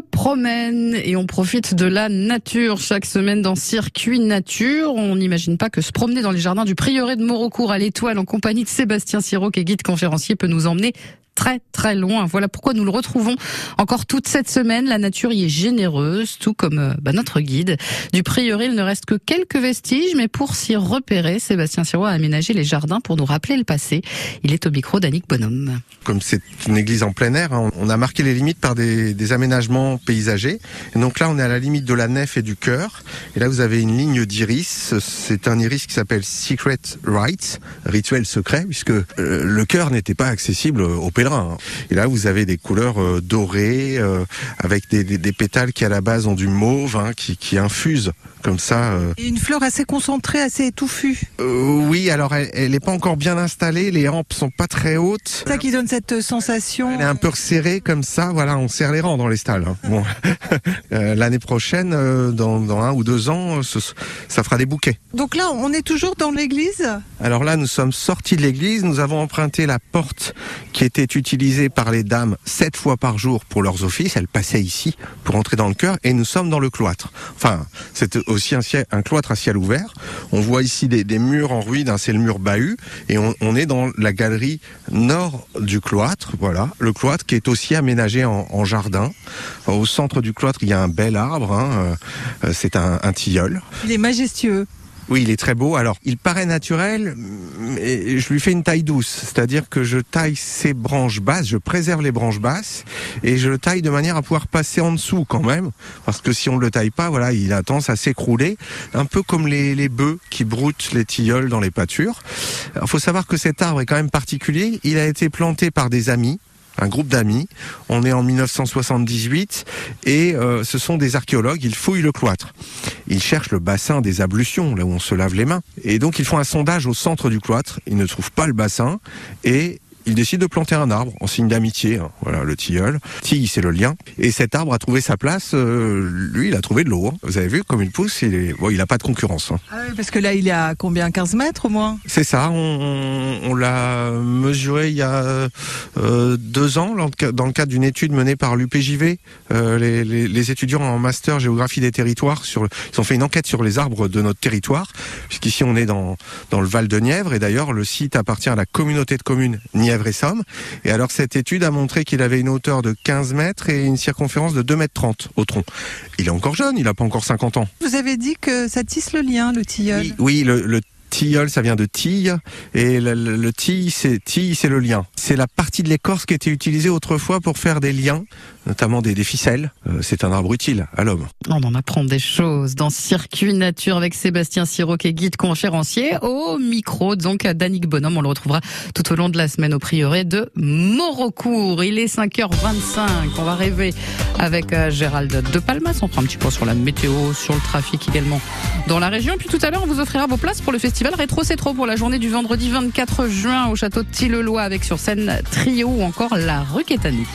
promène et on profite de la nature chaque semaine dans Circuit Nature. On n'imagine pas que se promener dans les jardins du prieuré de Morocourt à l'étoile en compagnie de Sébastien Siro, qui est guide conférencier, peut nous emmener très très loin. Voilà pourquoi nous le retrouvons encore toute cette semaine. La nature y est généreuse, tout comme euh, bah, notre guide. Du prieuré, il ne reste que quelques vestiges, mais pour s'y repérer, Sébastien Sirois a aménagé les jardins pour nous rappeler le passé. Il est au micro d'Annick Bonhomme. Comme c'est une église en plein air, hein, on a marqué les limites par des, des aménagements paysagers. Et donc là, on est à la limite de la nef et du chœur. Et là, vous avez une ligne d'iris. C'est un iris qui s'appelle Secret Rites, rituel secret, puisque euh, le chœur n'était pas accessible au pèlerin. Hein. Et là, vous avez des couleurs euh, dorées, euh, avec des, pétales qui à la base ont du mauve, hein, qui, qui infusent comme ça. Euh. Et une fleur assez concentrée, assez étouffue. Euh, oui, alors elle n'est pas encore bien installée, les rampes sont pas très hautes. C'est ça qui donne cette sensation. Elle est un peu serrée comme ça, voilà, on serre les rangs dans les stalles. Hein. Bon. euh, L'année prochaine, euh, dans, dans, un ou deux ans, ce, ça fera des bouquets. Donc là, on est toujours dans l'église? Alors là, nous sommes sortis de l'église, nous avons emprunté la porte qui était utilisée par les dames sept fois par jour pour leurs offices. Elles passaient ici pour entrer dans le chœur et nous sommes dans le cloître. Enfin, c'est aussi un, ciel, un, cloître à ciel ouvert. On voit ici des, murs en ruine, c'est le mur bahut, et on, est dans la galerie nord du cloître. Voilà, le cloître qui est aussi aménagé en, jardin. Au centre du cloître, il y a un bel arbre. Hein, euh, c'est un tilleul. Il est majestueux. Oui, il est très beau. Alors, il paraît naturel, mais je lui fais une taille douce. C'est-à-dire que je taille ses branches basses, je préserve les branches basses, et je le taille de manière à pouvoir passer en dessous quand même. Parce que si on ne le taille pas, voilà, il a tendance à s'écrouler. Un peu comme les, bœufs qui broutent les tilleuls dans les pâtures. Il faut savoir que cet arbre est quand même particulier. Il a été planté par des amis un groupe d'amis. On est en 1978 et euh, ce sont des archéologues. Ils fouillent le cloître. Ils cherchent le bassin des ablutions, là où on se lave les mains. Et donc ils font un sondage au centre du cloître. Ils ne trouvent pas le bassin et il décide de planter un arbre en signe d'amitié. Hein. Voilà, le tilleul. Tille, c'est le lien. Et cet arbre a trouvé sa place. Euh, lui, il a trouvé de l'eau. Hein. Vous avez vu, comme il pousse, il est... bon, il n'a pas de concurrence. Hein. Ah oui, parce que là, il est à combien 15 mètres au moins? C'est ça. On, on l'a mesuré il y a euh, deux ans dans le cadre d'une étude menée par l'UPJV. Euh, les, les, les, étudiants en master géographie des territoires, sur, ils ont fait une enquête sur les arbres de notre territoire, puisqu'ici on est dans, dans le Val de Nièvre. Et d'ailleurs, le site appartient à la communauté de communes Nièvre et Somme. Et alors cette étude a montré qu'il avait une hauteur de 15 mètres et une circonférence de 2 mètres 30 au tronc. Il est encore jeune, il n'a pas encore 50 ans. Vous avez dit que ça tisse le lien, le tilleul. Oui, oui le, le tilleul, ça vient de tille, et le, le, le tille, c'est tille, c'est le lien. C'est la partie de l'écorce qui était utilisée autrefois pour faire des liens, notamment des, ficelles. Euh, c'est un arbre utile à l'homme. On en apprend des choses dans Circuit Nature avec Sébastien Siro, est guide conférencier au micro, donc d'Annick Bonhomme. On le retrouvera tout au long de la semaine au prieuré de Morocourt. Il est 5h25. On va rêver avec euh, Gérald de Palmas. On prend un petit point sur la météo, sur le trafic également dans la région. Puis tout à l'heure, on vous offrira vos places pour le festival Rétro C'est Trop pour la journée du vendredi 24 juin au château de Tillelois avec sur scène Trio ou encore la rue Quétanie.